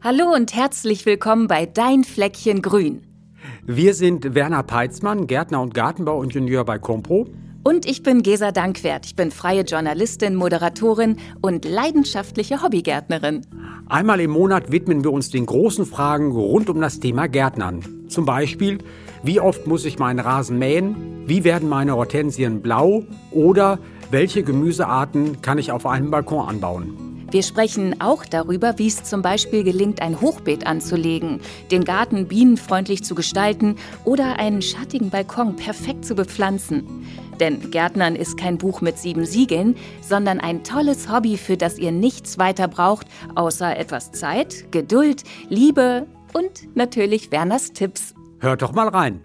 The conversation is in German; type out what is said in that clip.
Hallo und herzlich willkommen bei Dein Fleckchen Grün. Wir sind Werner Peitzmann, Gärtner und Gartenbauingenieur bei Compro. Und ich bin Gesa Dankwert. Ich bin freie Journalistin, Moderatorin und leidenschaftliche Hobbygärtnerin. Einmal im Monat widmen wir uns den großen Fragen rund um das Thema Gärtnern. Zum Beispiel, wie oft muss ich meinen Rasen mähen? Wie werden meine Hortensien blau? Oder welche Gemüsearten kann ich auf einem Balkon anbauen? Wir sprechen auch darüber, wie es zum Beispiel gelingt, ein Hochbeet anzulegen, den Garten bienenfreundlich zu gestalten oder einen schattigen Balkon perfekt zu bepflanzen. Denn Gärtnern ist kein Buch mit sieben Siegeln, sondern ein tolles Hobby, für das ihr nichts weiter braucht, außer etwas Zeit, Geduld, Liebe und natürlich Werners Tipps. Hört doch mal rein.